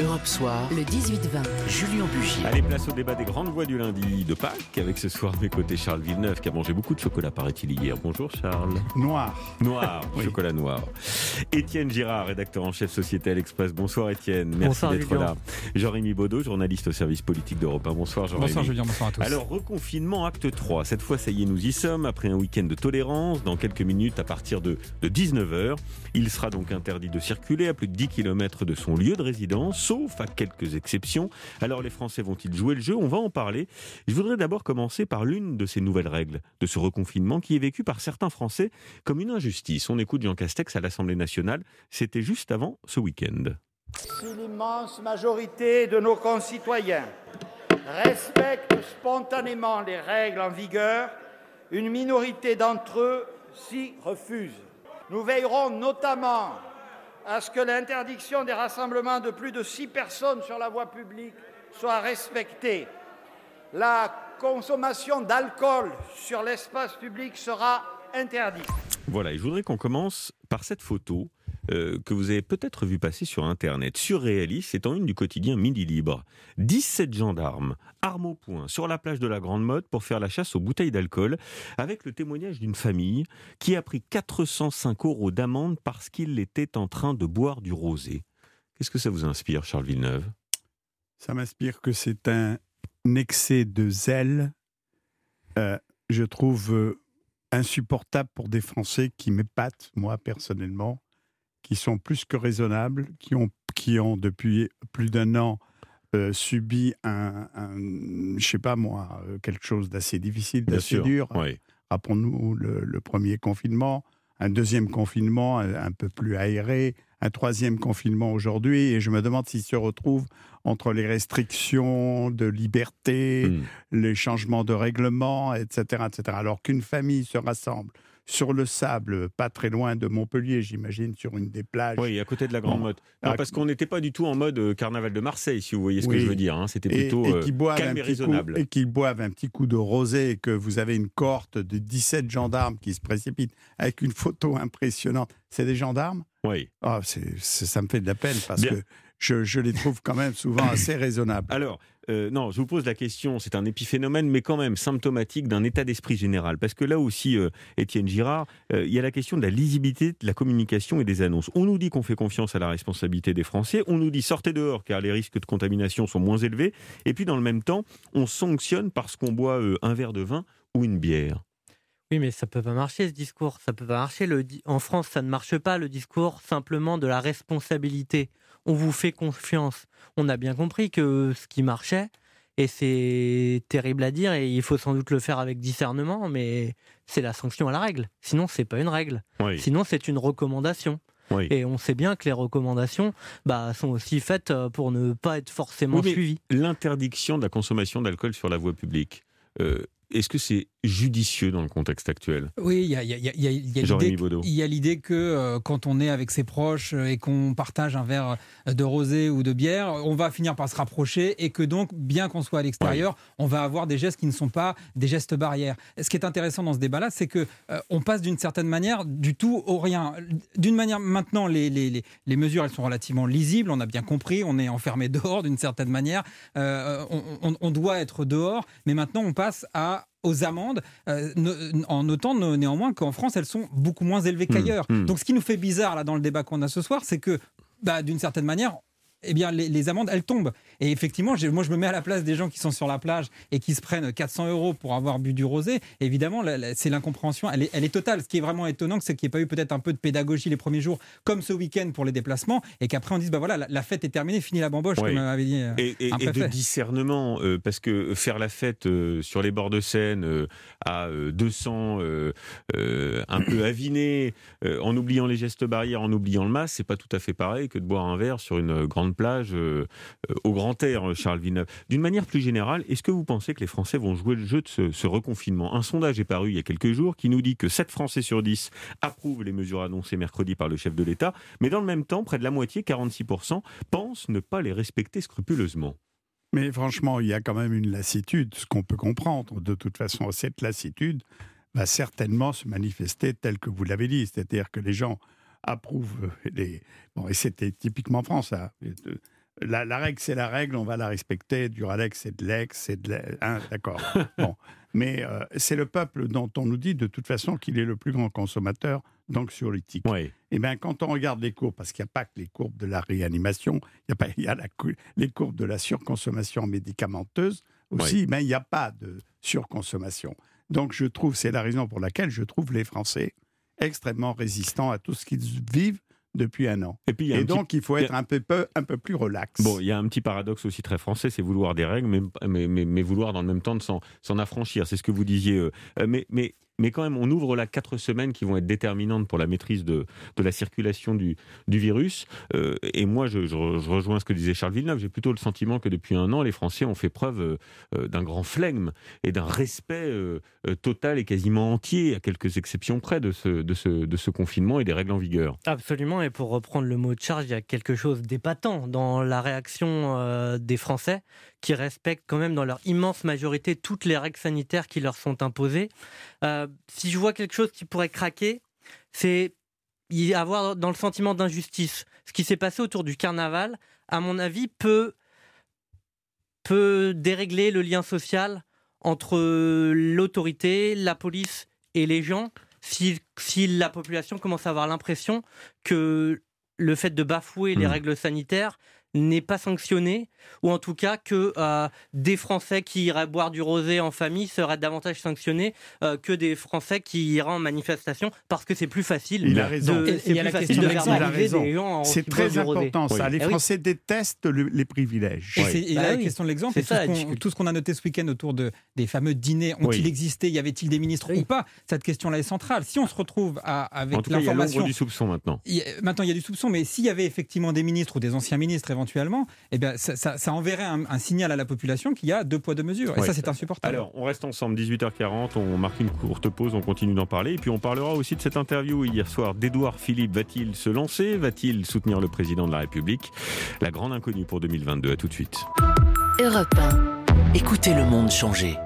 Europe Soir, le 18-20, Julien Bugier. Allez, place au débat des grandes voix du lundi de Pâques, avec ce soir mes côtés Charles Villeneuve, qui a mangé beaucoup de chocolat, paraît-il, hier. Bonjour Charles. Noir. Noir, chocolat noir. Étienne Girard, rédacteur en chef Société à l'Express. Bonsoir Étienne, merci d'être là. Jean-Rémy Baudot, journaliste au service politique d'Europe 1. Bonsoir Jean-Rémy. Bonsoir Julien, bonsoir à tous. Alors, reconfinement, acte 3. Cette fois, ça y est, nous y sommes. Après un week-end de tolérance, dans quelques minutes, à partir de, de 19h, il sera donc interdit de circuler à plus de 10 km de son lieu de résidence, sauf à quelques exceptions. Alors les Français vont-ils jouer le jeu? On va en parler. Je voudrais d'abord commencer par l'une de ces nouvelles règles de ce reconfinement qui est vécu par certains Français comme une injustice. On écoute Jean Castex à l'Assemblée nationale. C'était juste avant ce week-end. Si l'immense majorité de nos concitoyens respectent spontanément les règles en vigueur, une minorité d'entre eux s'y refuse. Nous veillerons notamment à ce que l'interdiction des rassemblements de plus de six personnes sur la voie publique soit respectée. La consommation d'alcool sur l'espace public sera interdite. Voilà, et je voudrais qu'on commence par cette photo euh, que vous avez peut-être vu passer sur Internet. Surréaliste, c'est en une du quotidien Midi Libre. 17 gendarmes, armes au poing, sur la plage de la Grande Motte pour faire la chasse aux bouteilles d'alcool, avec le témoignage d'une famille qui a pris 405 euros d'amende parce qu'il était en train de boire du rosé. Qu'est-ce que ça vous inspire, Charles Villeneuve? Ça m'inspire que c'est un excès de zèle, euh, je trouve euh, insupportable pour des Français qui m'épatent, moi personnellement, qui sont plus que raisonnables, qui ont, qui ont depuis plus d'un an euh, subi un, un, je sais pas moi, euh, quelque chose d'assez difficile, d'assez dur. Oui. Rappelons-nous le, le, premier confinement, un deuxième confinement un, un, peu plus aéré, un troisième confinement aujourd'hui, et je me demande s'ils se retrouvent entre les restrictions de liberté, mmh. les changements de règlement, etc., etc. Alors qu'une famille se rassemble sur le sable, pas très loin de Montpellier, j'imagine, sur une des plages. Oui, à côté de la Grande Motte. Non, parce qu'on n'était pas du tout en mode euh, carnaval de Marseille, si vous voyez ce oui. que je veux dire. Hein. C'était plutôt et, et euh, calme et raisonnable. Coup, et qu'ils boivent un petit coup de rosé et que vous avez une cohorte de 17 gendarmes qui se précipitent avec une photo impressionnante. C'est des gendarmes? Oui. Oh, c est, c est, ça me fait de la peine parce Bien. que je, je, les trouve quand même souvent assez raisonnables. Alors, euh, non, je vous pose la question, c'est un épiphénomène, mais quand même symptomatique d'un état d'esprit général. Parce que là aussi, euh, Étienne Girard, euh, il y a la question de la lisibilité de la communication et des annonces. On nous dit qu'on fait confiance à la responsabilité des Français, on nous dit sortez dehors car les risques de contamination sont moins élevés, et puis dans le même temps, on sanctionne parce qu'on boit un verre de vin ou une bière. Oui, mais ça peut pas marcher ce discours. Ça peut pas marcher. Le, en France, ça ne marche pas le discours simplement de la responsabilité. On vous fait confiance. On a bien compris que ce qui marchait, et c'est terrible à dire, et il faut sans doute le faire avec discernement, mais c'est la sanction à la règle. Sinon, c'est pas une règle. Oui. Sinon, c'est une recommandation. Oui. Et on sait bien que les recommandations bah, sont aussi faites pour ne pas être forcément oui, suivies. L'interdiction de la consommation d'alcool sur la voie publique. Euh, est-ce que c'est judicieux dans le contexte actuel? Oui, il y a, y a, y a, y a l'idée que euh, quand on est avec ses proches euh, et qu'on partage un verre de rosé ou de bière, on va finir par se rapprocher et que donc, bien qu'on soit à l'extérieur, ouais. on va avoir des gestes qui ne sont pas des gestes barrières. Ce qui est intéressant dans ce débat-là, c'est que euh, on passe d'une certaine manière du tout au rien. D'une manière, maintenant, les, les, les, les, mesures, elles sont relativement lisibles, on a bien compris, on est enfermé dehors d'une certaine manière, euh, on, on, on doit être dehors, mais maintenant on passe à aux amendes, euh, en notant néanmoins qu'en France, elles sont beaucoup moins élevées qu'ailleurs. Mmh, mmh. Donc ce qui nous fait bizarre là dans le débat qu'on a ce soir, c'est que bah, d'une certaine manière, eh bien, les, les, amendes, elles tombent. Et effectivement, moi, je me mets à la place des gens qui sont sur la plage et qui se prennent 400 euros pour avoir bu du rosé. Évidemment, c'est l'incompréhension, elle est, elle est, totale. Ce qui est vraiment étonnant, c'est qu'il n'y ait pas eu peut-être un peu de pédagogie les premiers jours, comme ce week-end pour les déplacements, et qu'après on dise, bah voilà, la, la, fête est terminée, fini la bamboche, oui. comme avait dit. Et, et, et de discernement, euh, parce que faire la fête euh, sur les bords de Seine euh, à 200, euh, un peu aviné, euh, en oubliant les gestes barrières, en oubliant le masque, c'est pas tout à fait pareil que de boire un verre sur une grande plage euh, au grand air, Charles Villeneuve. D'une manière plus générale, est-ce que vous pensez que les Français vont jouer le jeu de ce, ce, reconfinement? Un sondage est paru il y a quelques jours qui nous dit que 7 Français sur 10 approuvent les mesures annoncées mercredi par le chef de l'État, mais dans le même temps, près de la moitié, 46%, pensent ne pas les respecter scrupuleusement. Mais franchement, il y a quand même une lassitude, ce qu'on peut comprendre. De toute façon, cette lassitude va certainement se manifester telle que vous l'avez dit, c'est-à-dire que les gens approuvent les... Bon, et c'était typiquement France, ça. la, règle, c'est la règle, on va la respecter. Duralex, c'est de l'ex, c'est de hein, D'accord. bon. Mais euh, c'est le peuple dont on nous dit de toute façon qu'il est le plus grand consommateur d'anxiolytiques. Oui. Et eh bien, quand on regarde les courbes, parce qu'il n'y a pas que les courbes de la réanimation, il y a, pas, il y a les courbes de la surconsommation médicamenteuse aussi, mais il n'y a pas de surconsommation. Donc, je trouve, c'est la raison pour laquelle je trouve les Français extrêmement résistants à tout ce qu'ils vivent depuis un an. Et, puis, et donc, il faut être un peu, un peu plus relax. Bon, il y a un petit paradoxe aussi très français, c'est vouloir des règles, mais, mais, mais, vouloir dans le même temps de s'en affranchir. C'est ce que vous disiez. Euh, mais, mais mais quand même, on ouvre là quatre semaines qui vont être déterminantes pour la maîtrise de, la circulation du, virus. Euh, et moi, je, rejoins ce que disait Charles Villeneuve. J'ai plutôt le sentiment que depuis un an, les Français ont fait preuve euh, d'un grand flegme et d'un respect euh, total et quasiment entier, à quelques exceptions près, de, ce, de ce confinement et des règles en vigueur. Absolument. Et pour reprendre le mot de charge, il y a quelque chose d'épatant dans la réaction des Français qui respectent quand même dans leur immense majorité toutes les règles sanitaires qui leur sont imposées. Euh, si je vois quelque chose qui pourrait craquer, c'est y avoir dans le sentiment d'injustice. Ce qui s'est passé autour du carnaval, à mon avis, peut, peut dérégler le lien social entre l'autorité, la police et les gens, si, si la population commence à avoir l'impression que le fait de bafouer les hmm. règles sanitaires n'est pas sanctionné, ou en tout cas que euh, des Français qui iraient boire du rosé en famille seraient davantage sanctionnés euh, que des Français qui iraient en manifestation parce que c'est plus facile. Il a raison. C'est plus facile de faire des gens C'est très important ça. Les eh Français détestent les privilèges. Et, bah la question de l'exemple, tout, ce qu'on a noté ce week-end autour de, des fameux dîners, ont-ils existé Y avait-il des ministres ou pas? Cette question-là est centrale. Si on se retrouve à, avec l'information... Il y a du soupçon maintenant. maintenant, il y a du soupçon, mais s'il y avait effectivement des ministres ou des anciens ministres éventuellement, eh bien, ça, ça, enverrait un, signal à la population qu'il y a deux poids, deux mesures. Et ça, c'est insupportable. Alors, on reste ensemble, 18h40, on marque une courte pause, on continue d'en parler. Et puis, on parlera aussi de cette interview hier soir d'Edouard Philippe. Va-t-il se lancer? Va-t-il soutenir le président de la République? La grande inconnue pour 2022. À tout de suite. Europe 1. Écoutez le monde changer.